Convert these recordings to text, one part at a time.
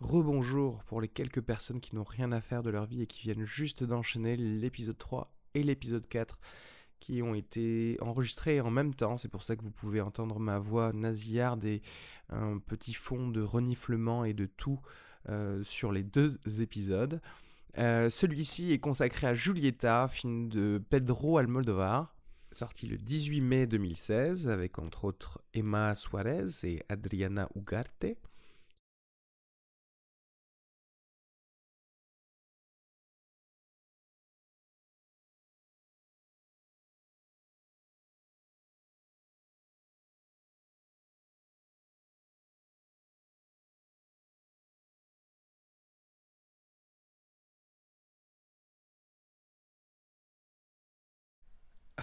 Rebonjour pour les quelques personnes qui n'ont rien à faire de leur vie et qui viennent juste d'enchaîner l'épisode 3 et l'épisode 4 qui ont été enregistrés en même temps. C'est pour ça que vous pouvez entendre ma voix nasillarde et un petit fond de reniflement et de tout euh, sur les deux épisodes. Euh, celui-ci est consacré à Julieta, film de Pedro Almodovar, sorti le 18 mai 2016 avec entre autres Emma Suarez et Adriana Ugarte.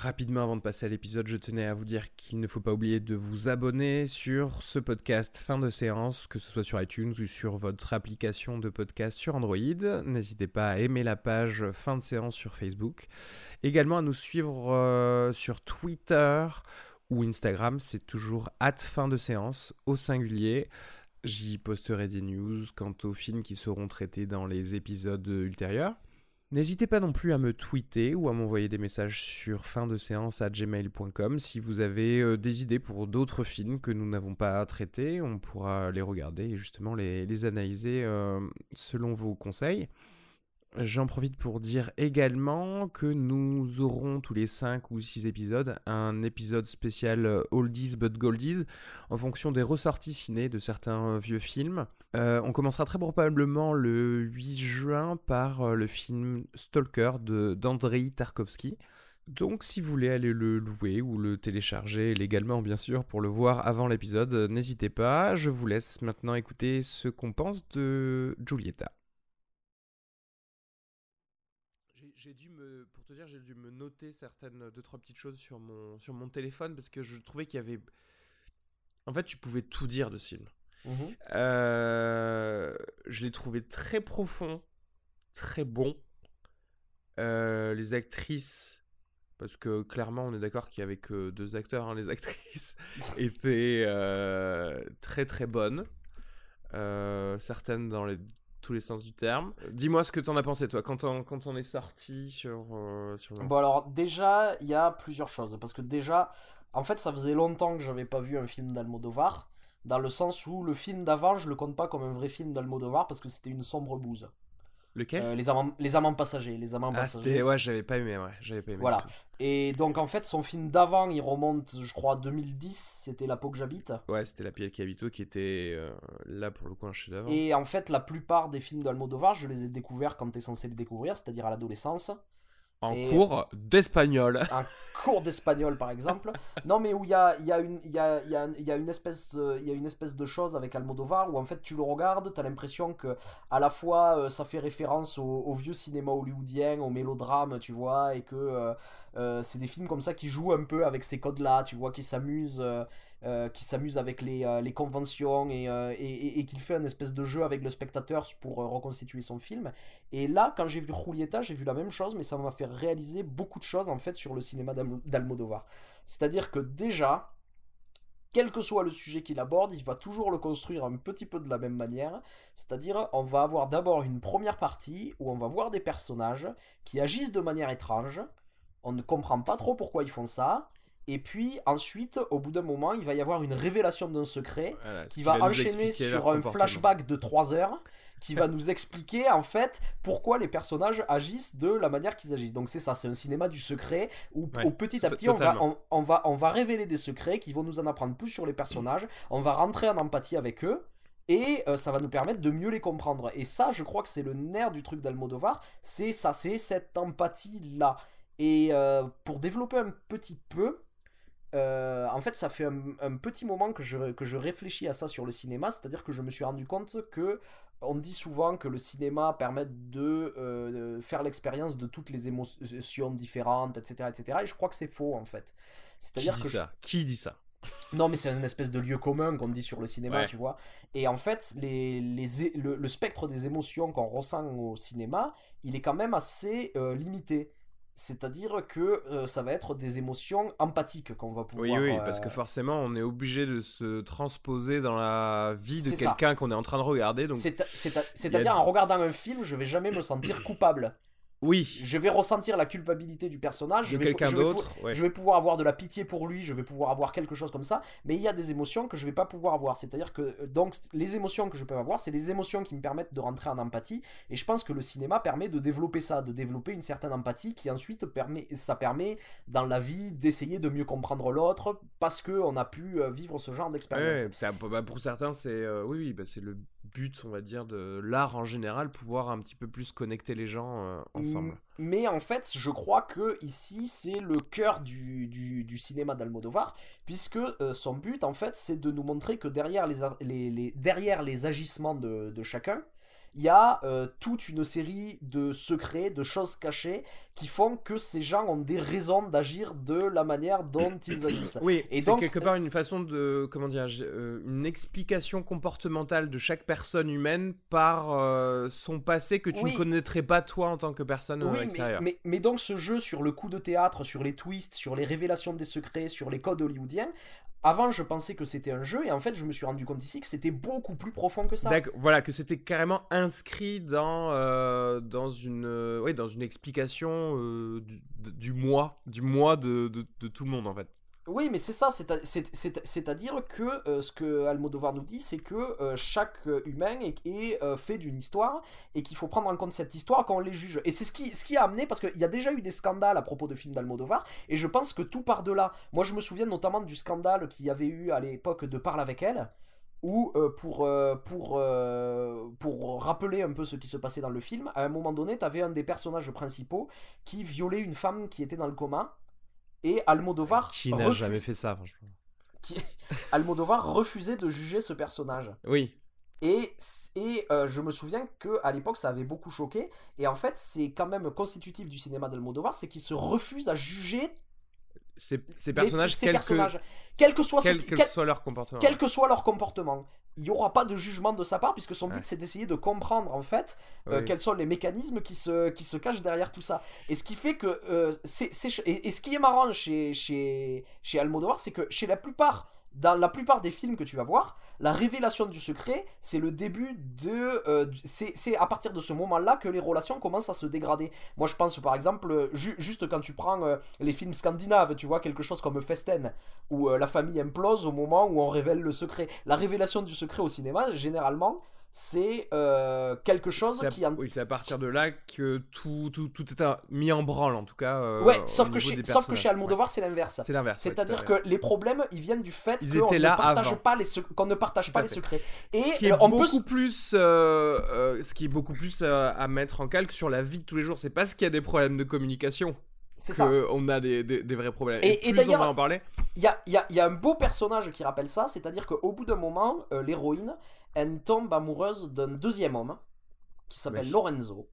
Rapidement avant de passer à l'épisode, je tenais à vous dire qu'il ne faut pas oublier de vous abonner sur ce podcast fin de séance, que ce soit sur iTunes ou sur votre application de podcast sur Android. N'hésitez pas à aimer la page fin de séance sur Facebook. Également à nous suivre euh, sur Twitter ou Instagram, c'est toujours hâte fin de séance au singulier. J'y posterai des news quant aux films qui seront traités dans les épisodes ultérieurs. N'hésitez pas non plus à me tweeter ou à m'envoyer des messages sur fin de séance à gmail.com si vous avez euh, des idées pour d'autres films que nous n'avons pas traités. On pourra les regarder et justement les, analyser euh, selon vos conseils. J'en profite pour dire également que nous aurons tous les 5 ou 6 épisodes un épisode spécial euh, Oldies but Goldies en fonction des ressorties ciné de certains euh, vieux films. Euh, on commencera très probablement le 8 juin par le film Stalker d'Andrei Tarkovsky. Donc si vous voulez aller le louer ou le télécharger légalement bien sûr pour le voir avant l'épisode, n'hésitez pas. Je vous laisse maintenant écouter ce qu'on pense de Giulietta. J'ai dû me, pour te dire, j'ai dû me noter certaines deux trois petites choses sur mon sur mon téléphone parce que je trouvais qu'il y avait, en fait, tu pouvais tout dire de ce film. Mhm. Euh, je l'ai trouvé très profond, très bon. Euh, les actrices, parce que clairement, on est d'accord qu'il y avait que deux acteurs, hein, les actrices étaient euh, très très bonnes. certaines dans les tous les sens du terme. Dis-moi ce que t'en as pensé, toi, quand on, quand on est sorti sur, euh, sur Bon, alors, déjà, il y a plusieurs choses. Parce que déjà, en fait, ça faisait longtemps que j'avais pas vu un film d'Almodovar. Dans le sens où le film d'avant, je le compte pas comme un vrai film d'Almodovar parce que c'était une sombre bouse. Lequel euh, les, amants, les amants passagers. Les amants ah, passagers. Ouais, j'avais pas aimé, ouais. J'avais pas aimé. Voilà. Et donc, en fait, son film d'avant, il remonte, je crois, 2010. C'était La peau que j'habite. Ouais, c'était La pièce qui habite qui était euh, là pour le coup un chef d'avant. Et en fait, la plupart des films d'Almodovar, je les ai découverts quand t'es censé les découvrir, c'est-à-dire à l'adolescence. En cours d'espagnol. Un cours d'espagnol, par exemple. Non, mais où il y a, y, a une, y, a, y, a, y a une espèce y a une espèce de chose avec Almodovar où en fait tu le regardes, tu as l'impression que à la fois euh, ça fait référence au, vieux cinéma hollywoodien, au mélodrame, tu vois, et que euh, euh, c'est des films comme ça qui jouent un peu avec ces codes-là, tu vois, qui s'amusent. Euh, qui s'amuse avec les, euh, conventions euh, et, et, et, qu'il fait un espèce de jeu avec le spectateur pour reconstituer son film. Et là, quand j'ai vu Julieta, j'ai vu la même chose, mais ça m'a fait réaliser beaucoup de choses en fait sur le cinéma d'Almodovar. C'est-à-dire que déjà, quel que soit le sujet qu'il aborde, il va toujours le construire un petit peu de la même manière. C'est-à-dire, on va avoir d'abord une première partie où on va voir des personnages qui agissent de manière étrange. On ne comprend pas trop pourquoi ils font ça. Et puis ensuite, au bout d'un moment, il va y avoir une révélation d'un secret qui va, enchaîner sur un flashback de 3 heures qui va nous expliquer en fait pourquoi les personnages agissent de la manière qu'ils agissent. Donc c'est ça, c'est un cinéma du secret où, petit à petit on va, on, va, on va révéler des secrets qui vont nous en apprendre plus sur les personnages, on va rentrer en empathie avec eux. Et euh, ça va nous permettre de mieux les comprendre. Et ça, je crois que c'est le nerf du truc d'Almodovar. C'est ça, c'est cette empathie-là. Et euh, pour développer un petit peu, euh, en fait, ça fait un, petit moment que je, que je réfléchis à ça sur le cinéma, c'est-à-dire que je me suis rendu compte que on dit souvent que le cinéma permet de, euh, faire l'expérience de toutes les émotions différentes, etc., etc. Et je crois que c'est faux en fait. C'est-à-dire que ça? Qui dit ça? Non, mais c'est une espèce de lieu commun qu'on dit sur le cinéma, tu vois. Et en fait, les, les, le, spectre des émotions qu'on ressent au cinéma, il est quand même assez euh, limité. C'est-à-dire que euh, ça va être des émotions empathiques qu'on va pouvoir. Oui, oui, parce que euh, forcément, on est obligé de se transposer dans la vie de quelqu'un qu'on est en train de regarder. Donc... C'est-à-dire, en regardant un film, je vais jamais me sentir coupable. Oui. Je vais ressentir la culpabilité du personnage. De quelqu'un d'autre. Je vais pouvoir avoir de la pitié pour lui, je vais pouvoir avoir quelque chose comme ça. Mais il y a des émotions que je vais pas pouvoir avoir. C'est-à-dire que euh, donc les émotions que je peux avoir, c'est les émotions qui me permettent de rentrer en empathie. Et je pense que le cinéma permet de développer ça, de développer une certaine empathie qui ensuite permet, ça permet dans la vie d'essayer de mieux comprendre l'autre parce que on a pu euh, vivre ce genre d'expérience. bah, pour certains, c'est euh, oui, oui bah, c'est le but, on va dire, de l'art en général, pouvoir un petit peu plus connecter les gens ensemble. Mais en fait, je crois que ici, c'est le cœur du, du, cinéma d'Almodovar, puisque euh, son but, en fait, c'est de nous montrer que derrière les, derrière les agissements de chacun, il y a euh, toute une série de secrets, de choses cachées qui font que ces gens ont des raisons d'agir de la manière dont ils agissent. Oui, et c'est quelque part une façon de, comment dire, euh, une explication comportementale de chaque personne humaine par euh, son passé que tu ne connaîtrais pas toi en tant que personne oui, extérieure. Mais, mais, mais, donc ce jeu sur le coup de théâtre, sur les twists, sur les révélations des secrets, sur les codes hollywoodiens, avant, je pensais que c'était un jeu, et en fait, je me suis rendu compte ici que c'était beaucoup plus profond que ça. Voilà, que c'était carrément inscrit dans, euh, euh, une explication euh, du, du, moi, du moi de, de, tout le monde, en fait. Oui, mais c'est ça, c'est-à-dire que euh, ce que Almodovar nous dit, c'est que euh, chaque humain est, euh, fait d'une histoire et qu'il faut prendre en compte cette histoire quand on les juge. Et c'est ce qui, a amené, parce qu'il y a déjà eu des scandales à propos de films d'Almodovar, et je pense que tout part de là. Moi, je me souviens notamment du scandale qu'il y avait eu à l'époque de Parle avec elle, où pour, rappeler un peu ce qui se passait dans le film, à un moment donné, tu un des personnages principaux qui violait une femme qui était dans le coma et Almodovar. Qui n'a jamais fait ça, franchement. Qui... Almodovar refusait de juger ce personnage. Oui. Et, et euh, je me souviens que à l'époque ça avait beaucoup choqué. Et en fait, c'est quand même constitutif du cinéma d'Almodovar, c'est qu'il se refuse à juger ces, personnages, quel que, soit, soit leur comportement. Quel que soit leur comportement. Il n'y aura pas de jugement de sa part, puisque son but c'est d'essayer de comprendre en fait euh, quels sont les mécanismes qui se, qui se cachent derrière tout ça. Et ce qui fait que. Euh, c'est, et, et, ce qui est marrant chez, chez, chez Almodovar, c'est que chez la plupart dans la plupart des films que tu vas voir, la révélation du secret, c'est le début de... Euh, c'est à partir de ce moment-là que les relations commencent à se dégrader. Moi, je pense, par exemple, juste quand tu prends euh, les films scandinaves, tu vois, quelque chose comme Festen, où euh, la famille implose au moment où on révèle le secret. La révélation du secret au cinéma, généralement, c'est euh, quelque chose qui... Oui, c'est à partir de là que tout, tout, tout est mis en branle, en tout cas. Euh, ouais, sauf que, chez, sauf que chez Almodovar, c'est l'inverse. C'est l'inverse. C'est-à-dire que les problèmes, ils viennent du fait qu'on ne, partage pas les qu'on ne partage pas les secrets. Et ce qui est on beaucoup plus, euh, ce qui est beaucoup plus à mettre en calque sur la vie de tous les jours, c'est parce qu'il y a des problèmes de communication. C'est ça. On a des, des, vrais problèmes. Et, d'ailleurs, on va en parler. Il y a, y, a, y a, un beau personnage qui rappelle ça, c'est-à-dire qu'au bout d'un moment, l'héroïne, elle tombe amoureuse d'un deuxième homme qui s'appelle Lorenzo.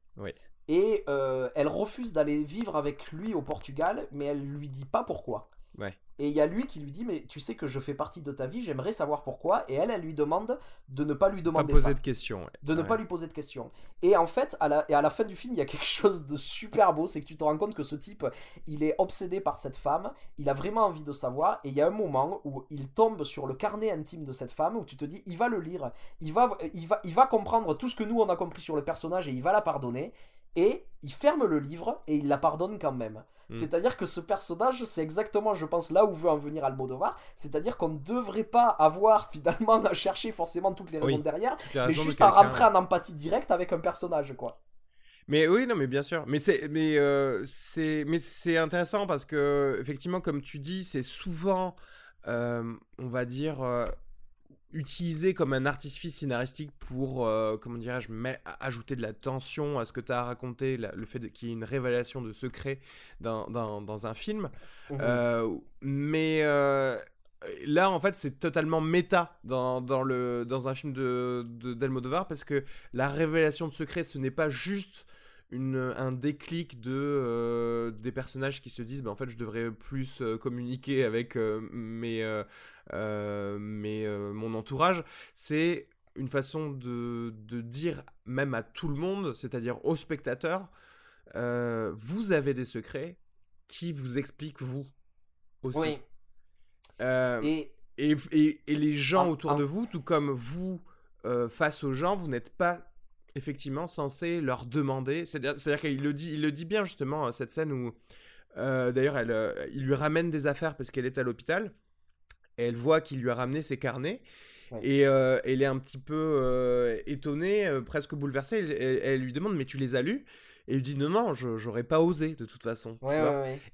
Et euh, elle refuse d'aller vivre avec lui au Portugal, mais elle lui dit pas pourquoi. Ouais. Et il y a lui qui lui dit mais tu sais que je fais partie de ta vie, j'aimerais savoir pourquoi. Et elle, elle lui demande de ne pas lui demander pas poser de questions. De ne pas lui poser de questions. Et en fait, à la, et à la fin du film, il y a quelque chose de super beau, c'est que tu te rends compte que ce type, il est obsédé par cette femme, il a vraiment envie de savoir. Et il y a un moment où il tombe sur le carnet intime de cette femme, où tu te dis, il va le lire, il va, il va, il va comprendre tout ce que nous on a compris sur le personnage et il va la pardonner. Et il ferme le livre et il la pardonne quand même. Mm. C'est-à-dire que ce personnage, c'est exactement, je pense, là où veut en venir Almodovar. C'est-à-dire qu'on ne devrait pas avoir finalement à chercher forcément toutes les raisons derrière, mais juste à rentrer en empathie directe avec un personnage, quoi. Mais oui, non, mais bien sûr. Mais c'est, mais euh, c'est, mais c'est intéressant parce que effectivement, comme tu dis, c'est souvent, euh, on va dire, euh, utilisé comme un artifice scénaristique pour, euh, comment dirais-je, ajouter de la tension à ce que tu as raconté, le fait qu'il y ait une révélation de secret dans, dans, un film. Mmh euh, mais euh, là, en fait, c'est totalement méta dans, dans, le, dans un film de, de d'Almodovar parce que la révélation de secret, ce n'est pas juste une, un déclic de des personnages qui se disent bah, en fait je devrais plus communiquer avec mes euh, mais euh, mon entourage, c'est une façon de, dire même à tout le monde, c'est-à-dire aux spectateurs, vous avez des secrets qui vous expliquent vous aussi. Oui. et... Et, et, les gens autour de vous, tout comme vous face aux gens, vous n'êtes pas effectivement censé leur demander. C'est-à-dire qu'il le dit, il le dit bien justement cette scène où, euh, d'ailleurs, euh, il lui ramène des affaires parce qu'elle est à l'hôpital. Elle voit qu'il lui a ramené ses carnets. Et euh, elle est un petit peu étonnée, presque bouleversée. Elle, lui demande Mais tu les as lus? Et il lui dit Non, non, j'aurais pas osé de toute façon.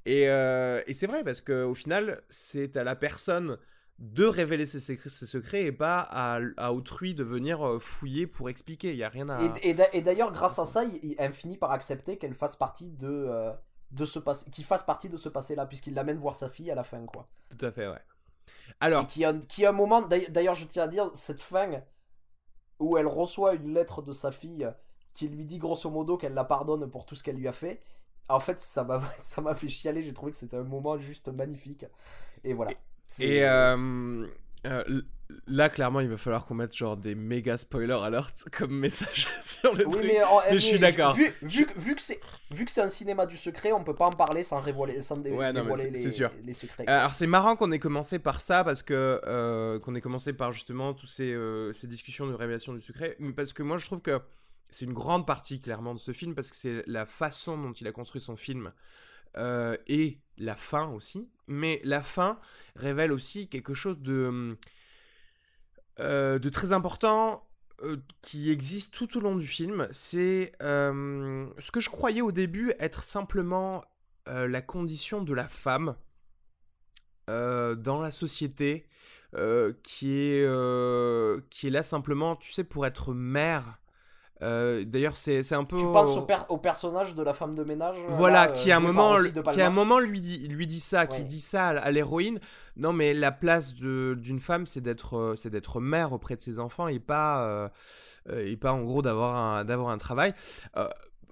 et, et c'est vrai parce qu'au final, c'est à la personne de révéler ses, secrets, et pas à, autrui de venir euh, fouiller pour expliquer. Il y a rien à. Et, d'ailleurs, grâce à ça, il, elle finit par accepter qu'elle fasse partie de, euh, de ce passé, qu'il fasse partie de ce passé-là, puisqu'il l'amène voir sa fille à la fin, quoi. Tout à fait, ouais. Alors. qui a, qui a un moment, d'ailleurs, je tiens à dire, cette fin où elle reçoit une lettre de sa fille qui lui dit grosso modo qu'elle la pardonne pour tout ce qu'elle lui a fait. En fait, ça m'a, ça m'a fait chialer. J'ai trouvé que c'était un moment juste magnifique. Et voilà. Et euh, euh, là, clairement, il va falloir qu'on mette genre des méga spoilers alert comme message sur le truc. Mais, je suis d'accord. Vu, vu, que c'est vu que c'est un cinéma du secret, on peut pas en parler sans révéler, sans dévoiler les, sûr. les, secrets. Euh, alors c'est marrant qu'on ait commencé par ça parce que qu'on ait commencé par justement toutes ces, ces discussions de révélation du secret, parce que moi je trouve que c'est une grande partie clairement de ce film parce que c'est la façon dont il a construit son film euh, et la fin aussi. Mais la fin révèle aussi quelque chose de, euh, de très important euh, qui existe tout au long du film. C'est ce que je croyais au début être simplement la condition de la femme dans la société. qui, est, qui est là simplement, tu sais, pour être mère euh, d'ailleurs, c'est un peu. Tu penses au, au, personnage de la femme de ménage Voilà, qui, à un moment, qui à un moment lui dit, lui dit ça, qui dit ça à, l'héroïne. Non, mais la place d'une femme, c'est d'être euh, c'est d'être mère auprès de ses enfants et pas, euh, et pas en gros d'avoir un, un travail.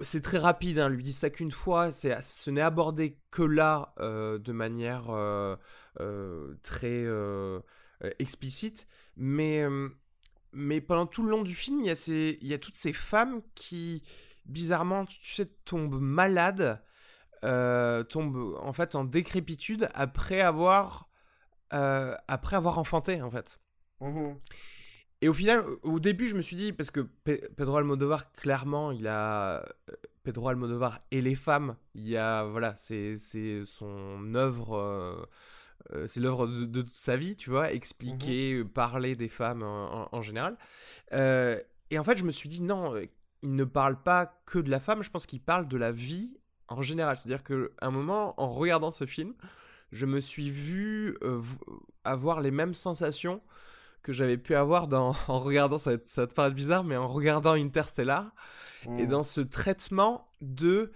c'est très rapide, hein, lui dit ça qu'une fois, ce n'est abordé que là de manière très explicite. Mais mais pendant tout le long du film, il y a, ces, il y a toutes ces femmes qui, bizarrement, tu sais, tombent malades, euh, tombent en fait en décrépitude après avoir, euh, après avoir enfanté, en fait. Mmh et au final, au début, je me suis dit, parce que Pedro Almodovar, clairement, il a. Euh, Pedro Almodovar et les femmes, il y a. Voilà, c'est son œuvre euh, c'est l'œuvre de, sa vie, tu vois, expliquer, mhm. euh, parler des femmes en, général. Euh, et en fait, je me suis dit, non, il ne parle pas que de la femme, je pense qu'il parle de la vie en général. C'est-à-dire qu'à un moment, en regardant ce film, je me suis vu avoir les mêmes sensations que j'avais pu avoir dans, en regardant, ça te paraître bizarre, mais en regardant Interstellar, et mmh. dans ce traitement de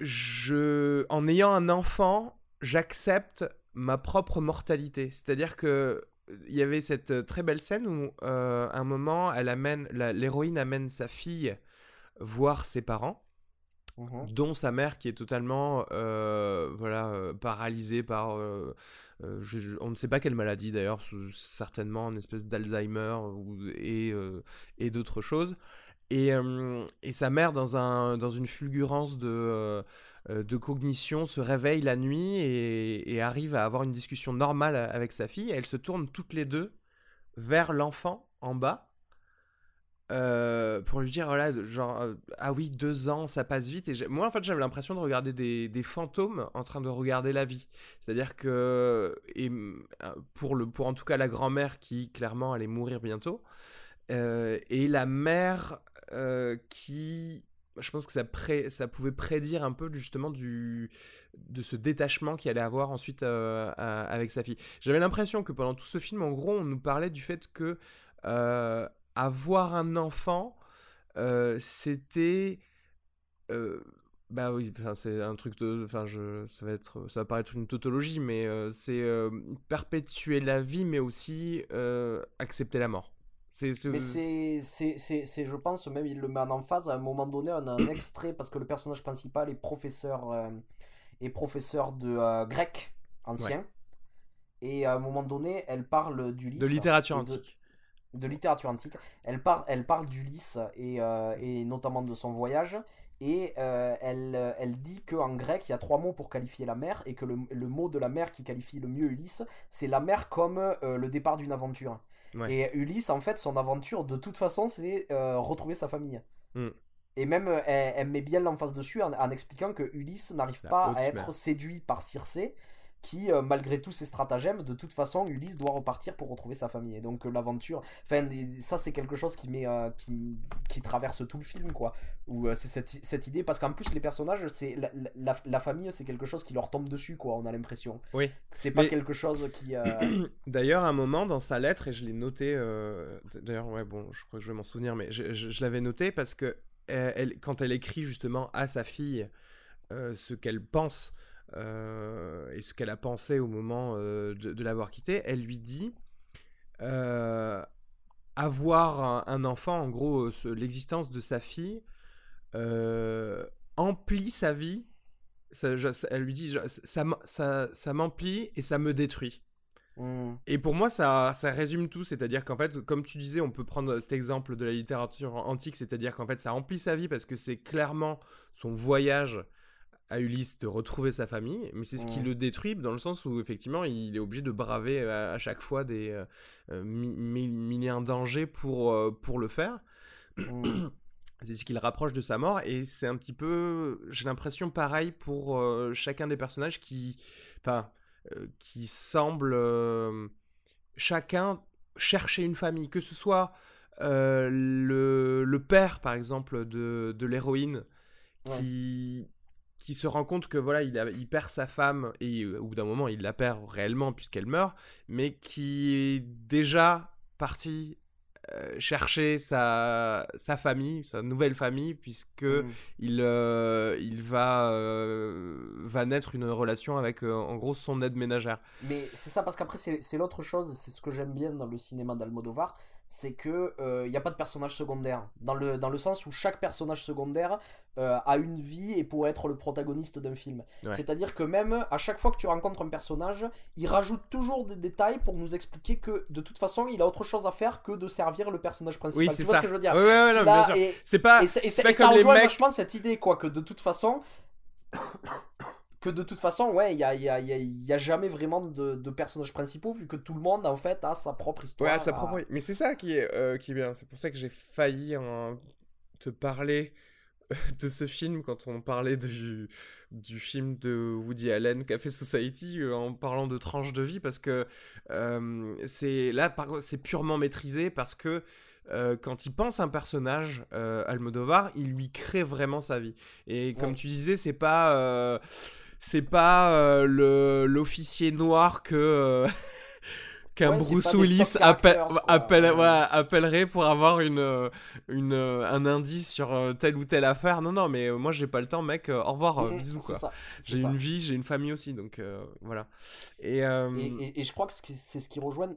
je, en ayant un enfant, j'accepte ma propre mortalité. C'est-à-dire que il y avait cette très belle scène où, euh, un moment, elle amène, l'héroïne amène sa fille voir ses parents, mhm. dont sa mère qui est totalement, euh, voilà, euh, paralysée par, on ne sait pas quelle maladie d'ailleurs, certainement une espèce d'Alzheimer et, et d'autres choses. Et, sa mère, dans, un, dans une fulgurance de, de cognition, se réveille la nuit et, arrive à avoir une discussion normale avec sa fille. elles se tournent toutes les deux vers l'enfant en bas pour lui dire, voilà, genre, ah oui, deux ans, ça passe vite. Et moi, en fait, j'avais l'impression de regarder des, des, fantômes en train de regarder la vie. C'est-à-dire que, et pour, le, pour en tout cas la grand-mère qui, clairement, allait mourir bientôt, et la mère euh, qui je pense que ça, pouvait prédire un peu justement de ce détachement qu'il allait avoir ensuite euh, avec sa fille. J'avais l'impression que pendant tout ce film, en gros, on nous parlait du fait que euh, avoir un enfant, c'était bah oui, c'est un truc de, ça va être, ça va paraître une tautologie, mais c'est perpétuer la vie, mais aussi accepter la mort. Mais c'est, c'est, je pense, même il le met en emphase, à un moment donné, on a un extrait, parce que le personnage principal est professeur, euh, est professeur de euh, grec ancien. Et à un moment donné, elle parle du De littérature antique. de littérature antique. Elle, par, elle parle d'Ulysse et, euh, et notamment de son voyage. Et euh, elle, elle dit qu'en grec, il y a trois mots pour qualifier la mer, et que le, le mot de la mer qui qualifie le mieux Ulysse, c'est la mer comme le départ d'une aventure. Ouais. Et Ulysse, en fait, son aventure, de toute façon, c'est euh, retrouver sa famille. Mm. Et même, euh, elle, elle met bien l'emphase dessus en, en expliquant que Ulysse n'arrive pas à être séduit par Circé, qui, euh, malgré tous ses stratagèmes, de toute façon, Ulysse doit repartir pour retrouver sa famille. Et donc, euh, l'aventure. Enfin, ça, c'est quelque chose qui, met, euh, qui, qui traverse tout le film, quoi. Où c'est cette, cette idée. Parce qu'en plus, les personnages, c'est la, la, la famille, c'est quelque chose qui leur tombe dessus, quoi, on a l'impression. Oui. C'est pas Mais- quelque chose qui. D'ailleurs, à un moment dans sa lettre, et je l'ai noté, d'ailleurs, ouais, bon, je crois que je vais m'en souvenir, mais je, je- je l'avais noté parce que elle, quand elle écrit justement à sa fille euh, ce qu'elle pense et ce qu'elle a pensé au moment euh, de, de l'avoir quitté, elle lui dit euh, avoir un, un enfant, en gros, euh, ce- l'existence de sa fille euh, emplit sa vie. Ça, je- ça- elle lui dit, je- ça, ça, ça m'emplit et ça me détruit. hmm, Et pour moi, ça, ça résume tout. C'est-à-dire qu'en fait, comme tu disais, on peut prendre cet exemple de la littérature antique, c'est-à-dire qu'en fait, ça remplit sa vie parce que c'est clairement son voyage à Ulysse de retrouver sa famille, mais c'est ce qui le détruit dans le sens où effectivement, il est obligé de braver à, à chaque fois des euh, euh, mi- mi- mille et un dangers pour, euh, pour le faire. C'est ce qui le rapproche de sa mort et c'est un petit peu, j'ai l'impression pareil pour euh, chacun des personnages qui, enfin, euh, qui semblent euh, chacun chercher une famille, que ce soit euh, le, le père par exemple de, de l'héroïne qui qui se rend compte que voilà il, a- il perd sa femme et euh, au bout d'un moment il la perd réellement puisqu'elle meurt mais qui est déjà parti euh, chercher sa, sa famille, sa nouvelle famille, puisque Hmm. il, euh, il va, euh, va naître une relation avec, en gros, son aide ménagère. Mais c'est ça, parce qu'après, c'est l'autre chose, c'est ce que j'aime bien dans le cinéma d'Almodovar, c'est que il n'y a pas de personnage secondaire. Dans le, dans le sens où chaque personnage secondaire euh, a une vie et pourrait être le protagoniste d'un film. Ouais. C'est-à-dire que même à chaque fois que tu rencontres un personnage, il rajoute toujours des détails pour nous expliquer que de toute façon, il a autre chose à faire que de servir le personnage principal. Oui, tu c'est vois ça. ce que je veux dire? Ouais, ouais, non, et, C'est pas, et, ça- et pas et ça comme les rejoint mecs- vachement cette idée, quoi, que de toute façon. Que de toute façon, ouais, il y a, y, a, il y a- il y a jamais vraiment de, de personnages principaux, vu que tout le monde, en fait, a sa propre histoire. Ouais, sa à- propre... Mais c'est ça qui est, euh, qui est bien. C'est pour ça que j'ai failli te parler de ce film quand on parlait du, du film de Woody Allen, Café Society, euh, en parlant de tranche de vie, parce que euh, c'est là, c'est purement maîtrisé, parce que euh, quand il pense un personnage, euh, Almodovar, il lui crée vraiment sa vie. Et comme Ouais. tu disais, c'est pas... c'est pas euh, le l'officier noir que euh, qu'un Ouais, Bruce Willis appelle, characters, quoi. appelle- Ouais. ouais, appellerait pour avoir une, euh, une, un indice sur telle ou telle affaire. Non, non, mais moi j'ai pas le temps, mec. au revoir, euh, Mm, bisous J'ai une vie, j'ai une famille aussi, donc euh, voilà. Et, euh, Et, et- et je crois que c'est ce qui rejoint.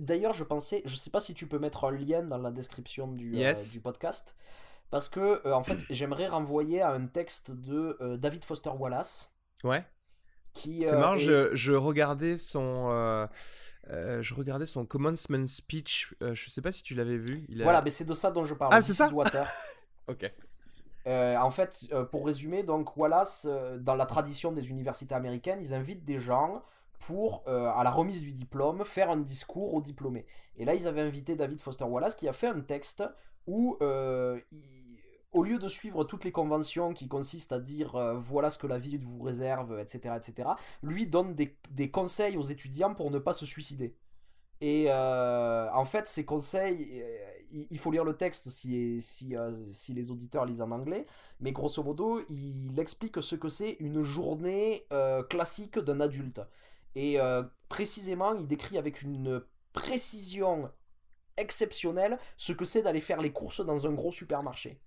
D'ailleurs, je pensais, je sais pas si tu peux mettre un lien dans la description du, euh, du podcast, parce que en fait, j'aimerais renvoyer à un texte de David Foster Wallace. Ouais, Qui, c'est euh, marrant. est- Je, je regardais son, euh, euh, je regardais son commencement speech. euh, je sais pas si tu l'avais vu. Il a- Voilà, mais c'est de ça dont je parle. Ah, c'est ça? Water. Ok. Euh, en fait, pour résumer, donc Wallace, dans la tradition des universités américaines, ils invitent des gens pour, à la remise du diplôme, faire un discours aux diplômés. Et là, ils avaient invité David Foster Wallace qui a fait un texte où, il- au lieu de suivre toutes les conventions qui consistent à dire euh, voilà ce que la vie vous réserve, etc., etc., lui donne des, des conseils aux étudiants pour ne pas se suicider. Et euh, en fait, ces conseils, euh, il faut lire le texte si, si, les auditeurs lisent en anglais, mais grosso modo, il explique ce que c'est une journée classique d'un adulte. Et précisément, il décrit avec une précision exceptionnelle ce que c'est d'aller faire les courses dans un gros supermarché.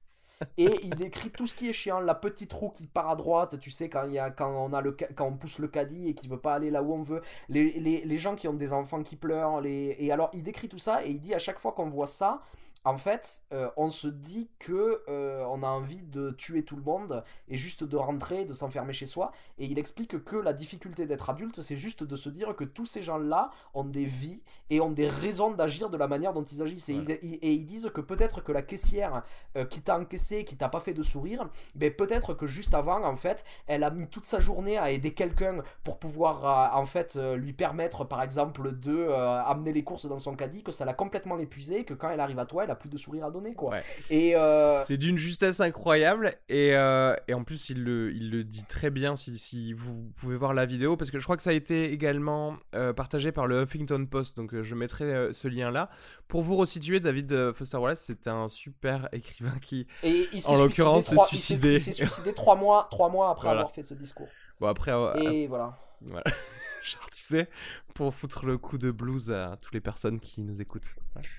Et il décrit tout ce qui est chiant, la petite roue qui part à droite, tu sais, quand, il y a, quand, on, a le, quand on pousse le caddie et qui veut pas aller là où on veut, les, les, les gens qui ont des enfants qui pleurent, les... et alors il décrit tout ça et il dit à chaque fois qu'on voit ça, en fait, euh, on se dit que euh, on a envie de tuer tout le monde et juste de rentrer, de s'enfermer chez soi. Et il explique que la difficulté d'être adulte, c'est juste de se dire que tous ces gens-là ont des vies et ont des raisons d'agir de la manière dont ils agissent. Et, ils, disent que peut-être que la caissière euh, qui t'a encaissé, qui t'a pas fait de sourire, ben peut-être que juste avant, en fait, elle a mis toute sa journée à aider quelqu'un pour pouvoir en fait lui permettre, par exemple, de amener les courses dans son caddie, que ça l'a complètement épuisé, que quand elle arrive à toi, elle plus de sourire à donner, quoi. Et euh, c'est d'une justesse incroyable et, euh, et, en plus il le, il le dit très bien si, si, vous pouvez voir la vidéo parce que je crois que ça a été également euh, partagé par le Huffington Post donc je mettrai ce lien là pour vous resituer. David Foster Wallace c'est un super écrivain qui et en l'occurrence s'est suicidé. Il s'est suicidé trois mois, trois mois après avoir fait ce discours. Bon après. et voilà. Voilà. genre, tu sais, pour foutre le coup de blues à toutes les personnes qui nous écoutent.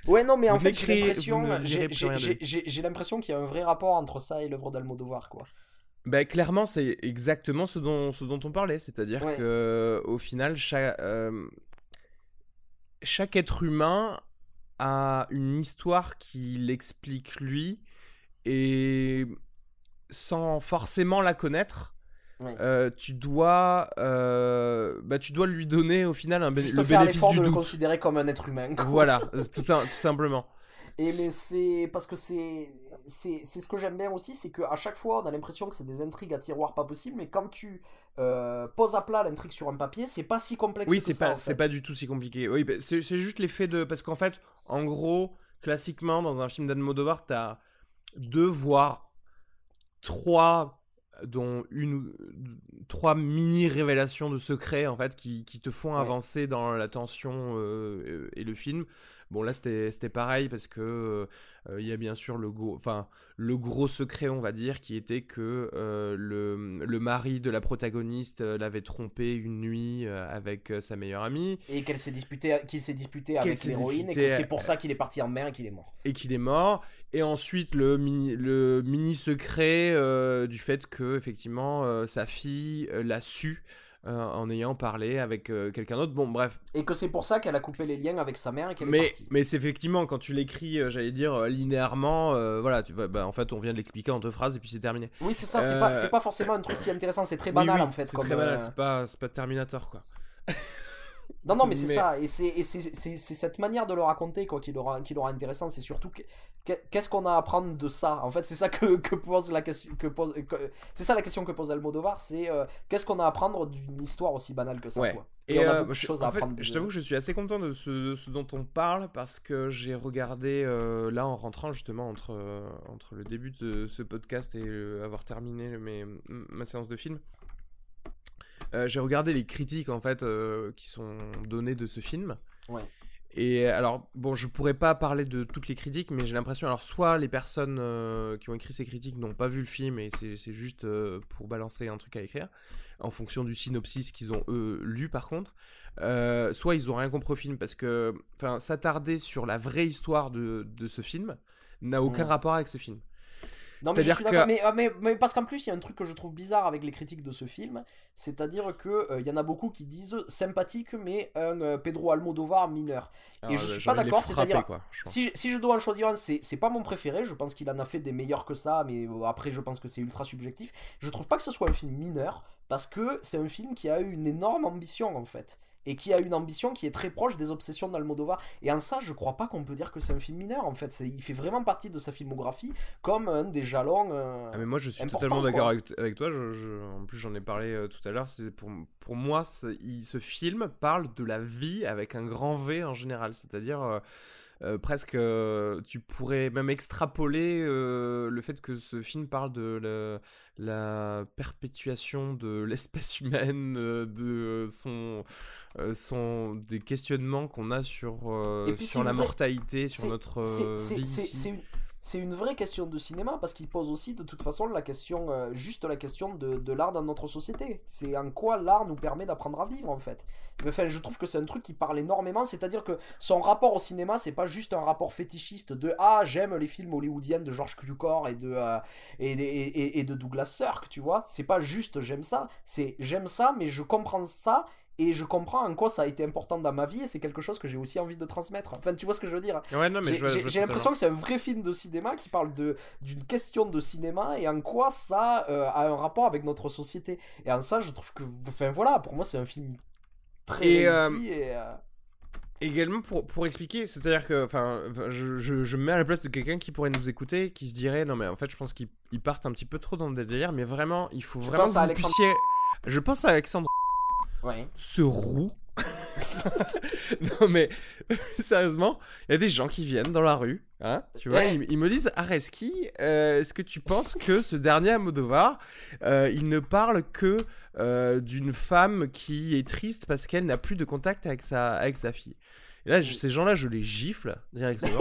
Ouais, non, mais en fait, j'ai l'impression, j'ai l'impression qu'il y a un vrai rapport entre ça et l'œuvre d'Almodovar, quoi. Bah, clairement, c'est exactement ce dont, ce dont on parlait. C'est-à-dire que au final, chaque, euh, chaque être humain a une histoire qui l'explique lui et sans forcément la connaître, euh, tu dois euh, bah, tu dois lui donner au final un Juste le faire bénéfice du de doute. le considérer comme un être humain voilà tout, tout simplement. Et mais c'est parce que c'est c'est ce que j'aime bien aussi c'est qu'à chaque fois on a l'impression que c'est des intrigues à tiroir pas possible mais quand tu euh, poses à plat l'intrigue sur un papier c'est pas si complexe oui c'est pas c'est pas du tout si compliqué. Oui bah, c'est juste l'effet de parce qu'en fait en gros classiquement dans un film d'Almodovar t'as deux voire trois dont une trois mini révélations de secrets en fait qui, qui te font avancer dans la tension euh, et le film bon là c'était pareil parce que euh, il y a bien sûr le gros enfin le gros secret on va dire qui était que euh, le, le, mari de la protagoniste l'avait trompé une nuit avec sa meilleure amie. Et qu'elle s'est disputée qu'il s'est disputé avec l'héroïne et que c'est pour ça qu'il est parti en mer et qu'il est mort. et qu'il est mort. Et ensuite le mini, le mini secret euh, du fait que effectivement euh, sa fille euh, l'a su en ayant parlé avec quelqu'un d'autre. Bon, bref. Et que c'est pour ça qu'elle a coupé les liens avec sa mère et qu'elle est partie. Mais c'est effectivement quand tu l'écris, j'allais dire linéairement, voilà, tu bah, en fait, on vient de l'expliquer en deux phrases et puis c'est terminé. Oui, c'est ça. C'est pas, pas forcément un truc si intéressant. C'est très banal en fait. C'est très banal. C'est pas, pas Terminator quoi. Non, non, mais c'est ça. Et c'est cette manière de le raconter quoi, qui, l'aura qui aura intéressant. C'est surtout qu'est-ce qu'on a à apprendre de ça? En fait, c'est ça que, que, pose la question. Que pose, c'est ça la question que pose Almodovar. C'est euh, qu'est-ce qu'on a à apprendre d'une histoire aussi banale que ça quoi? Et, on a euh, beaucoup de choses à apprendre. je t'avoue que je suis assez content de ce, ce, dont on parle parce que j'ai regardé euh, là en rentrant justement entre, entre le début de ce podcast et avoir terminé mes, ma séance de film. Euh, j'ai regardé les critiques en fait euh, qui sont données de ce film. Ouais. Et alors, bon, je pourrais pas parler de toutes les critiques, mais j'ai l'impression, alors, soit les personnes euh, qui ont écrit ces critiques n'ont pas vu le film et c'est juste pour balancer un truc à écrire, en fonction du synopsis qu'ils ont eux lu par contre, soit ils ont rien compris au film parce que, enfin, s'attarder sur la vraie histoire de, de ce film n'a aucun rapport avec ce film. Non, mais je suis d'accord. Ah, mais, mais, parce qu'en plus, il y a un truc que je trouve bizarre avec les critiques de ce film, c'est-à-dire qu'il il euh, y en a beaucoup qui disent sympathique, mais un euh, Pedro Almodovar mineur. et je suis pas d'accord, c'est-à-dire, si, si, je dois en choisir un, c'est pas mon préféré, je pense qu'il en a fait des meilleurs que ça, mais euh, après, je pense que c'est ultra subjectif. Je trouve pas que ce soit un film mineur, parce que c'est un film qui a eu une énorme ambition, en fait et qui a une ambition qui est très proche des obsessions d'Almodovar. Et en ça, je crois pas qu'on peut dire que c'est un film mineur. En fait, il fait vraiment partie de sa filmographie comme un des jalons. Euh, ah mais moi, je suis totalement d'accord avec, toi. en plus, j'en ai parlé euh, tout à l'heure. C'est pour, pour moi, ce film parle de la vie avec un grand V en général. C'est-à-dire. Euh, euh, presque, euh, tu pourrais même extrapoler euh, le fait que ce film parle de la, perpétuation de l'espèce humaine, de son, son, des questionnements qu'on a sur, sur la mortalité, sur notre vie c'est une vraie question de cinéma parce qu'il pose aussi de toute façon la question, euh, juste la question de, l'art dans notre société. C'est en quoi l'art nous permet d'apprendre à vivre en fait. Enfin, je trouve que c'est un truc qui parle énormément, c'est-à-dire que son rapport au cinéma, c'est pas juste un rapport fétichiste de ah j'aime les films hollywoodiens de George Cukor et de euh, et, et, de Douglas Sirk, tu vois. C'est pas juste j'aime ça, c'est j'aime ça, mais je comprends ça et je comprends en quoi ça a été important dans ma vie et c'est quelque chose que j'ai aussi envie de transmettre. Enfin, tu vois ce que je veux dire Ouais, J'ai l'impression que c'est un vrai film de cinéma qui parle d'une question de cinéma et en quoi ça euh, a un rapport avec notre société. Et en ça, je trouve que, enfin voilà, pour moi, c'est un film très Et, réussi et. euh, Également pour, pour expliquer, c'est-à-dire que enfin, je, je, je me mets à la place de quelqu'un qui pourrait nous écouter, qui se dirait non mais en fait je pense qu'ils ils partent un petit peu trop dans des délires, mais vraiment il faut vraiment que vous puissiez. Je pense à Alexandre Ouais. ce roux. non mais sérieusement, il y a des gens qui viennent dans la rue, hein, tu vois, Ouais. ils, ils me disent Areski, euh, est-ce que tu penses que ce dernier Almodovar, euh, il ne parle que euh, d'une femme qui est triste parce qu'elle n'a plus de contact avec sa, avec sa fille? Et là, ces gens-là, je les gifle directement.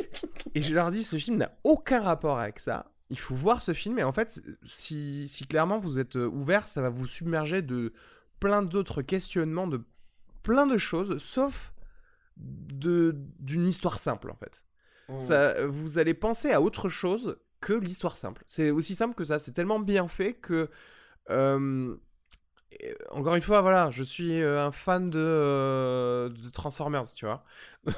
et je leur dis, ce film n'a aucun rapport avec ça. Il faut voir ce film. Et en fait, si, si clairement vous êtes euh, ouvert, ça va vous submerger de plein d'autres questionnements, de plein de choses, sauf d'une histoire simple, en fait. Mm. Ça, vous allez penser à autre chose que l'histoire simple. C'est aussi simple que ça. C'est tellement bien fait que. euh, encore une fois, voilà, je suis euh, un fan de, euh, de Transformers, tu vois.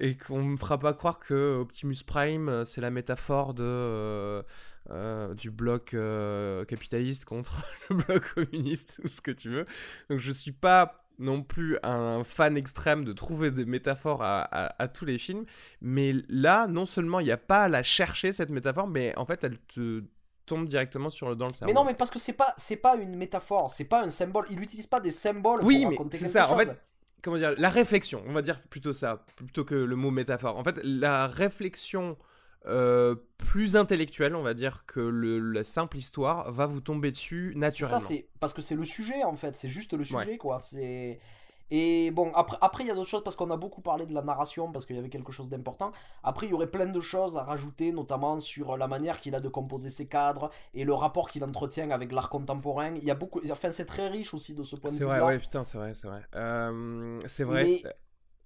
Et qu'on me fera pas croire que Optimus Prime, c'est la métaphore de, euh, euh, du bloc euh, capitaliste contre le bloc communiste, ou ce que tu veux. Donc je suis pas non plus un fan extrême de trouver des métaphores à, à- à tous les films, mais là, non seulement il n'y a pas à la chercher cette métaphore, mais en fait elle te tombe directement sur le, dans le cerveau. Mais non, mais parce que c'est pas c'est pas une métaphore, c'est pas un symbole. Il n'utilise pas des symboles Oui, pour mais c'est ça, en fait, comment dire, la réflexion, on va dire plutôt ça, plutôt que le mot métaphore. En fait, la réflexion euh, plus intellectuelle, on va dire, que le- la simple histoire va vous tomber dessus C'est naturellement. ça, c'est parce que c'est le sujet en fait, c'est juste le sujet Ouais. quoi. C'est et bon après après il y a d'autres choses parce qu'on a beaucoup parlé de la narration parce qu'il y avait quelque chose d'important. Après il y aurait plein de choses à rajouter notamment sur la manière qu'il a de composer ses cadres et le rapport qu'il entretient avec l'art contemporain. Il y a beaucoup enfin c'est très riche aussi de ce point de C'est vue vrai, là. ouais, putain, c'est vrai, c'est vrai. Euh, c'est vrai. Mais-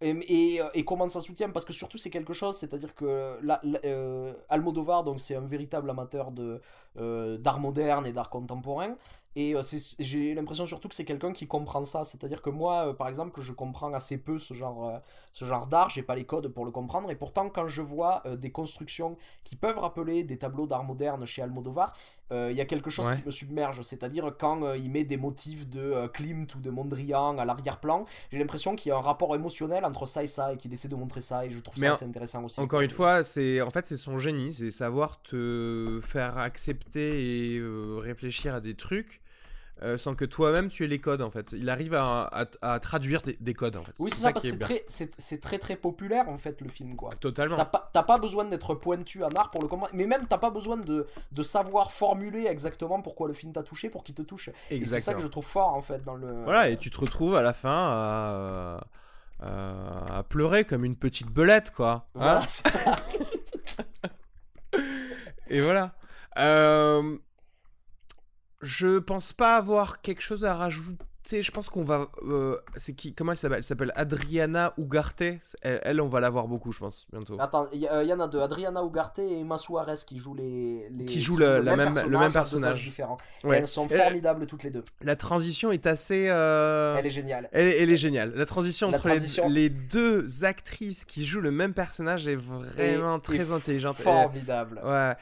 Et, et, et comment ça soutient Parce que surtout c'est quelque chose, c'est-à-dire que euh, Almodovar, donc c'est un véritable amateur de euh, d'art moderne et d'art contemporain. Et euh, j'ai l'impression surtout que c'est quelqu'un qui comprend ça. C'est-à-dire que moi, euh, par exemple, je comprends assez peu ce genre, euh, ce genre d'art. J'ai pas les codes pour le comprendre. Et pourtant, quand je vois euh, des constructions qui peuvent rappeler des tableaux d'art moderne chez Almodovar, euh, il y a quelque chose Ouais. qui me submerge. C'est-à-dire quand euh, il met des motifs de euh, Klimt ou de Mondrian à l'arrière-plan, j'ai l'impression qu'il y a un rapport émotionnel entre ça et ça et qu'il essaie de montrer ça. Et je trouve Mais ça en- assez intéressant aussi. Encore une fois, c'est en fait c'est son génie, c'est savoir te faire accepter et réfléchir à des trucs euh, sans que toi-même tu aies les codes en fait. Il arrive à, à- à traduire des, des codes en fait. Oui, c'est ça, parce que est c'est très, c'est, c'est très très populaire en fait le film quoi. Totalement. T'as pas, t'as pas besoin d'être pointu en art pour le comprendre, mais même t'as pas besoin de, de savoir formuler exactement pourquoi le film t'a touché pour qu'il te touche. Et c'est ça que je trouve fort en fait dans le. Voilà, et tu te retrouves à la fin à, à- à pleurer comme une petite belette quoi. Hein Voilà, c'est ça. Et voilà. Euh, je pense pas avoir quelque chose à rajouter. Je pense qu'on va. euh, c'est qui Comment elle s'appelle? Elle s'appelle Adriana Ugarte. Elle, elle, on va la voir beaucoup, je pense, bientôt. Attends, il y, euh, y en a deux, Adriana Ugarte et Emma Suarez qui jouent les, les Qui jouent le- la même- le personnage. Et Ouais. elles sont formidables toutes les deux. La transition est assez. euh, Elle est géniale. Elle est, elle est géniale. La transition entre les- transition- Les, deux actrices qui jouent le même personnage est vraiment Et- très et intelligente. Formidable. Ouais.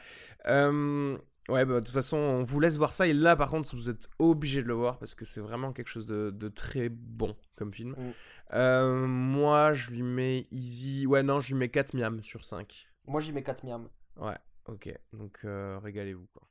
Euh, ouais, bah, de toute façon, on vous laisse voir ça. Et là, par contre, vous êtes obligé de le voir parce que c'est vraiment quelque chose de, de très bon comme film. Mm. Euh, moi, je lui mets easy. Ouais, non, je lui mets 4 miams sur 5. Moi j'y mets 4 miams. Ouais, ok. Donc, euh, régalez-vous, quoi.